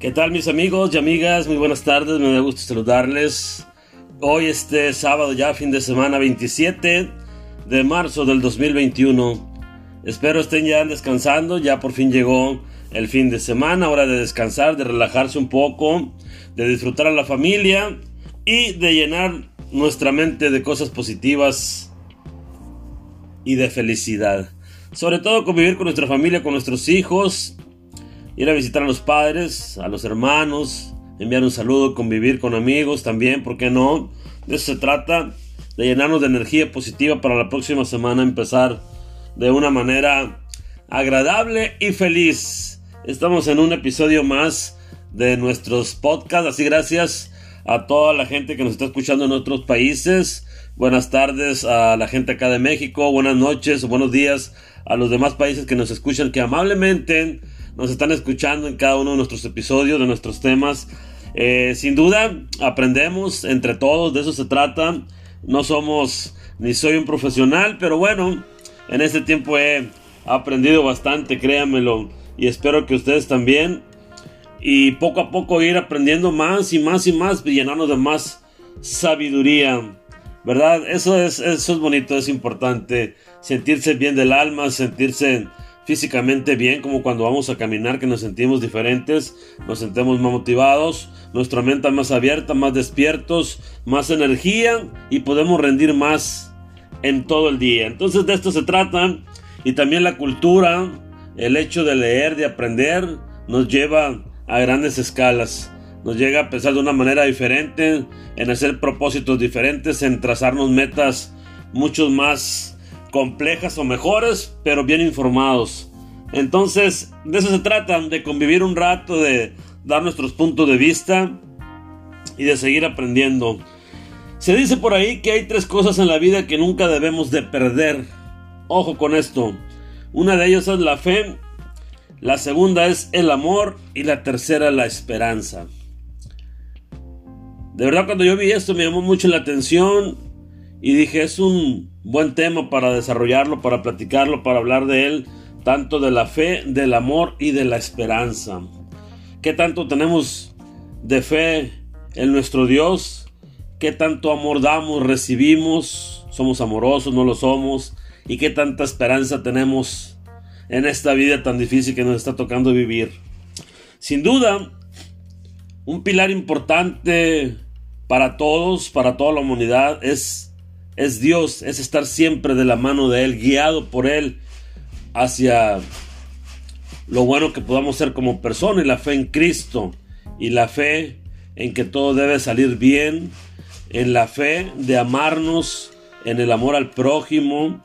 ¿Qué tal mis amigos y amigas? Muy buenas tardes, me da gusto saludarles. Hoy este sábado ya fin de semana 27 de marzo del 2021. Espero estén ya descansando, ya por fin llegó el fin de semana, hora de descansar, de relajarse un poco, de disfrutar a la familia y de llenar nuestra mente de cosas positivas y de felicidad. Sobre todo convivir con nuestra familia, con nuestros hijos ir a visitar a los padres, a los hermanos, enviar un saludo, convivir con amigos también, ¿por qué no? De eso se trata, de llenarnos de energía positiva para la próxima semana, empezar de una manera agradable y feliz. Estamos en un episodio más de nuestros podcasts, así gracias a toda la gente que nos está escuchando en otros países. Buenas tardes a la gente acá de México, buenas noches o buenos días a los demás países que nos escuchan, que amablemente nos están escuchando en cada uno de nuestros episodios, de nuestros temas. Eh, sin duda, aprendemos entre todos, de eso se trata. No somos ni soy un profesional, pero bueno, en este tiempo he aprendido bastante, créanmelo, y espero que ustedes también. Y poco a poco ir aprendiendo más y más y más, llenarnos de más sabiduría. ¿Verdad? Eso es, eso es bonito, es importante. Sentirse bien del alma, sentirse físicamente bien, como cuando vamos a caminar, que nos sentimos diferentes, nos sentimos más motivados, nuestra mente más abierta, más despiertos, más energía y podemos rendir más en todo el día. Entonces de esto se trata y también la cultura, el hecho de leer, de aprender, nos lleva a grandes escalas. Nos llega a pensar de una manera diferente, en hacer propósitos diferentes, en trazarnos metas mucho más complejas o mejores, pero bien informados. Entonces, de eso se trata, de convivir un rato, de dar nuestros puntos de vista y de seguir aprendiendo. Se dice por ahí que hay tres cosas en la vida que nunca debemos de perder. Ojo con esto. Una de ellas es la fe, la segunda es el amor y la tercera la esperanza. De verdad cuando yo vi esto me llamó mucho la atención y dije es un buen tema para desarrollarlo, para platicarlo, para hablar de él, tanto de la fe, del amor y de la esperanza. ¿Qué tanto tenemos de fe en nuestro Dios? ¿Qué tanto amor damos, recibimos? ¿Somos amorosos, no lo somos? ¿Y qué tanta esperanza tenemos en esta vida tan difícil que nos está tocando vivir? Sin duda, un pilar importante para todos, para toda la humanidad, es es Dios, es estar siempre de la mano de Él, guiado por Él hacia lo bueno que podamos ser como persona y la fe en Cristo y la fe en que todo debe salir bien, en la fe de amarnos, en el amor al prójimo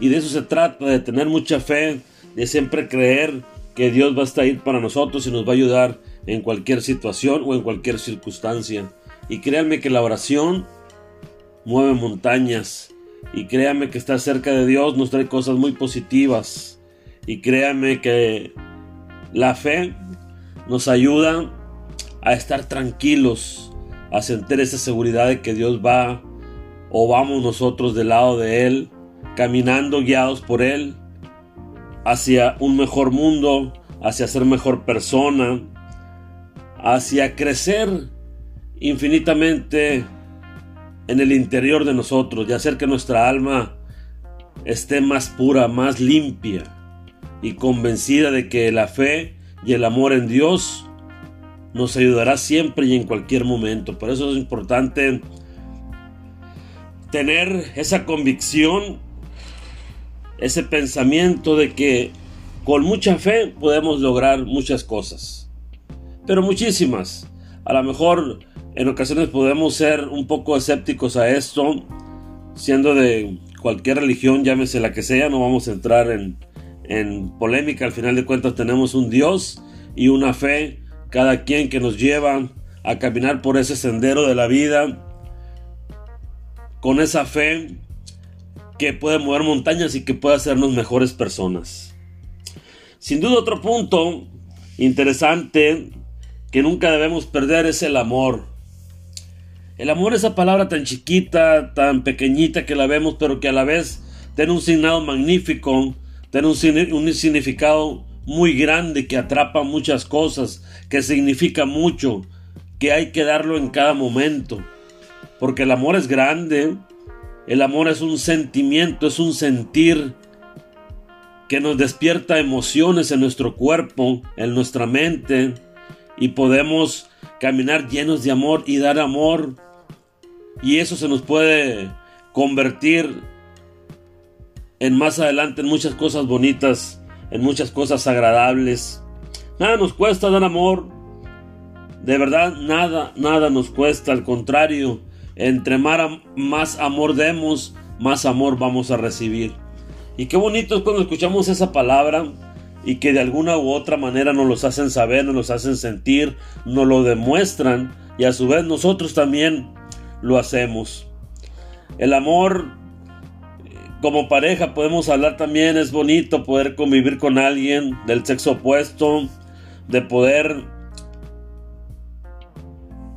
y de eso se trata, de tener mucha fe, de siempre creer que Dios va a estar ahí para nosotros y nos va a ayudar en cualquier situación o en cualquier circunstancia. Y créanme que la oración mueve montañas. Y créame que estar cerca de Dios nos trae cosas muy positivas. Y créame que la fe nos ayuda a estar tranquilos, a sentir esa seguridad de que Dios va o vamos nosotros del lado de Él, caminando guiados por Él hacia un mejor mundo, hacia ser mejor persona, hacia crecer infinitamente en el interior de nosotros y hacer que nuestra alma esté más pura, más limpia y convencida de que la fe y el amor en Dios nos ayudará siempre y en cualquier momento. Por eso es importante tener esa convicción, ese pensamiento de que con mucha fe podemos lograr muchas cosas. Pero muchísimas. A lo mejor en ocasiones podemos ser un poco escépticos a esto, siendo de cualquier religión, llámese la que sea, no vamos a entrar en, polémica, al final de cuentas tenemos un Dios y una fe, cada quien que nos lleva a caminar por ese sendero de la vida, con esa fe que puede mover montañas y que puede hacernos mejores personas. Sin duda otro punto interesante que nunca debemos perder es el amor. El amor, esa palabra tan chiquita, tan pequeñita que la vemos, pero que a la vez tiene un significado magnífico, tiene un, significado muy grande que atrapa muchas cosas, que significa mucho, que hay que darlo en cada momento. Porque el amor es grande, el amor es un sentimiento, es un sentir que nos despierta emociones en nuestro cuerpo, en nuestra mente, y podemos caminar llenos de amor y dar amor. Y eso se nos puede convertir en más adelante en muchas cosas bonitas, en muchas cosas agradables. Nada nos cuesta dar amor. De verdad, nada, nada nos cuesta. Al contrario, entre más amor demos, más amor vamos a recibir. Y qué bonito es cuando escuchamos esa palabra y que de alguna u otra manera nos los hacen saber, nos los hacen sentir, nos lo demuestran y a su vez nosotros también lo hacemos. El amor como pareja podemos hablar también, es bonito poder convivir con alguien del sexo opuesto, de poder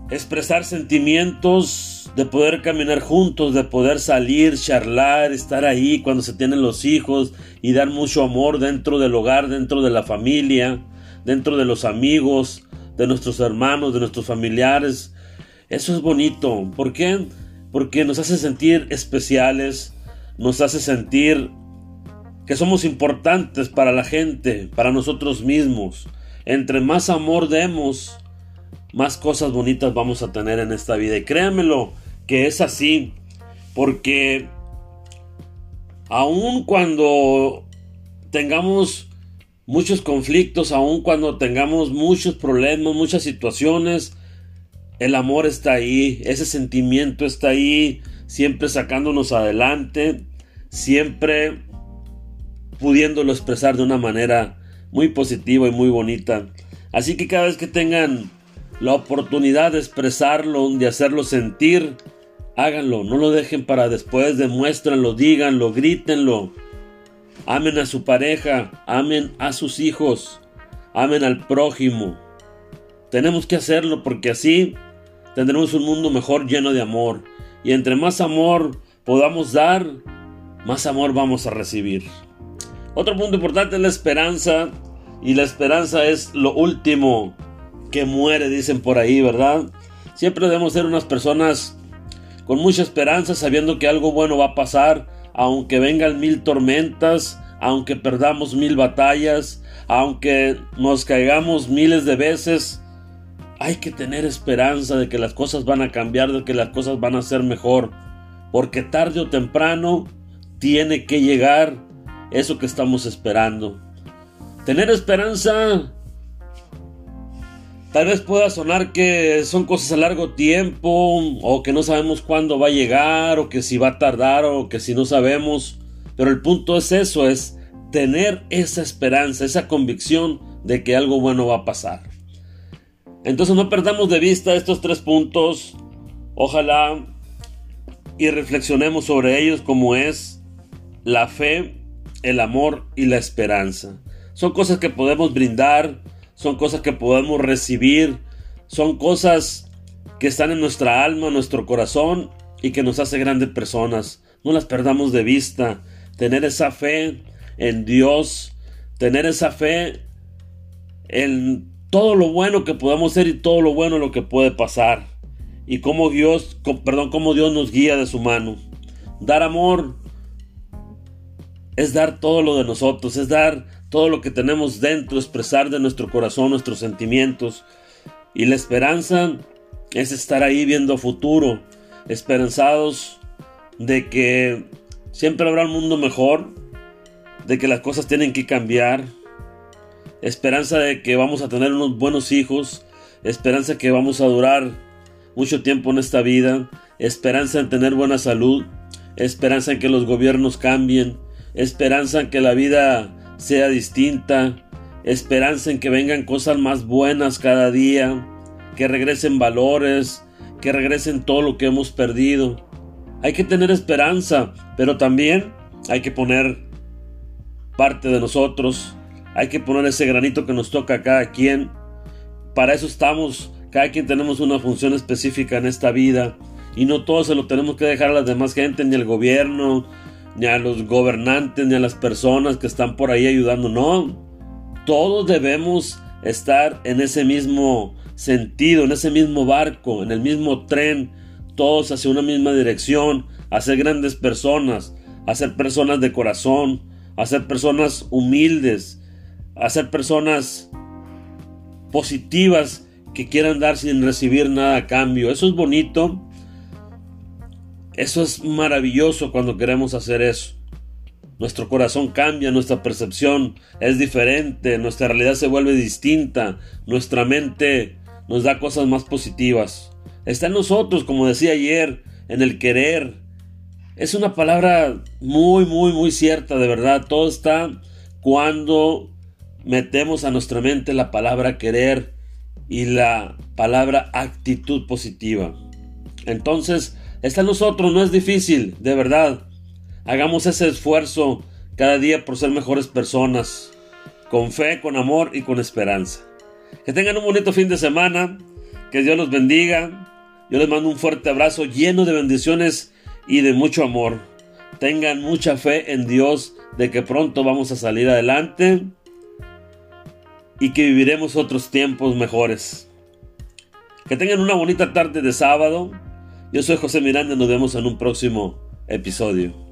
expresar sentimientos, de poder caminar juntos, de poder salir, charlar, estar ahí cuando se tienen los hijos y dar mucho amor dentro del hogar, dentro de la familia, dentro de los amigos, de nuestros hermanos, de nuestros familiares. Eso es bonito. ¿Por qué? Porque nos hace sentir especiales, nos hace sentir que somos importantes para la gente, para nosotros mismos. Entre más amor demos, más cosas bonitas vamos a tener en esta vida. Y créanmelo que es así, porque aun cuando tengamos muchos conflictos, aun cuando tengamos muchos problemas, muchas situaciones, el amor está ahí, ese sentimiento está ahí, siempre sacándonos adelante, siempre pudiéndolo expresar de una manera muy positiva y muy bonita. Así que cada vez que tengan la oportunidad de expresarlo, de hacerlo sentir, háganlo, no lo dejen para después, demuéstranlo, díganlo, grítenlo. Amen a su pareja, amen a sus hijos, amen al prójimo. Tenemos que hacerlo porque así tendremos un mundo mejor lleno de amor. Y entre más amor podamos dar, más amor vamos a recibir. Otro punto importante es la esperanza. Y la esperanza es lo último que muere, dicen por ahí, ¿verdad? Siempre debemos ser unas personas con mucha esperanza, sabiendo que algo bueno va a pasar, aunque vengan mil tormentas, aunque perdamos mil batallas, aunque nos caigamos miles de veces. Hay que tener esperanza de que las cosas van a cambiar, de que las cosas van a ser mejor, porque tarde o temprano tiene que llegar eso que estamos esperando. Tener esperanza Tal vez pueda sonar que son cosas a largo tiempo o que no sabemos cuándo va a llegar o que si va a tardar o que si no sabemos. Pero el punto es eso, es tener esa esperanza, esa convicción de que algo bueno va a pasar. Entonces no perdamos de vista estos tres puntos. Ojalá y reflexionemos sobre ellos como es la fe, el amor y la esperanza. Son cosas que podemos brindar son cosas que podemos recibir, son cosas que están en nuestra alma, nuestro corazón y que nos hace grandes personas. No las perdamos de vista. Tener esa fe en Dios, tener esa fe en todo lo bueno que podamos ser y todo lo bueno lo que puede pasar. Y cómo Dios, perdón, cómo Dios nos guía de su mano. Dar amor es dar todo lo de nosotros, es dar todo lo que tenemos dentro, expresar de nuestro corazón nuestros sentimientos. Y la esperanza es estar ahí viendo futuro, esperanzados de que siempre habrá un mundo mejor, de que las cosas tienen que cambiar, esperanza de que vamos a tener unos buenos hijos, esperanza que vamos a durar mucho tiempo en esta vida, esperanza en tener buena salud, esperanza en que los gobiernos cambien, esperanza en que la vida sea distinta, esperanza en que vengan cosas más buenas cada día, que regresen valores, que regresen todo lo que hemos perdido. Hay que tener esperanza, pero también hay que poner parte de nosotros, hay que poner ese granito que nos toca a cada quien. Para eso estamos, cada quien tenemos una función específica en esta vida y no todo se lo tenemos que dejar a las demás gente, ni al gobierno, ni a los gobernantes, ni a las personas que están por ahí ayudando. No, todos debemos estar en ese mismo sentido, en ese mismo barco, en el mismo tren, todos hacia una misma dirección, a ser grandes personas, a ser personas de corazón, a ser personas humildes, a ser personas positivas que quieran dar sin recibir nada a cambio. Eso es bonito. Eso es maravilloso cuando queremos hacer eso. Nuestro corazón cambia, nuestra percepción es diferente, nuestra realidad se vuelve distinta, nuestra mente nos da cosas más positivas. Está en nosotros, como decía ayer, en el querer. Es una palabra muy, muy, muy cierta, de verdad. Todo está cuando metemos a nuestra mente la palabra querer y la palabra actitud positiva. Entonces, está en nosotros, no es difícil, de verdad. Hagamos ese esfuerzo cada día por ser mejores personas, con fe, con amor y con esperanza. Que tengan un bonito fin de semana, que Dios los bendiga. Yo les mando un fuerte abrazo lleno de bendiciones y de mucho amor. Tengan mucha fe en Dios de que pronto vamos a salir adelante y que viviremos otros tiempos mejores. Que tengan una bonita tarde de sábado. Yo soy José Miranda y nos vemos en un próximo episodio.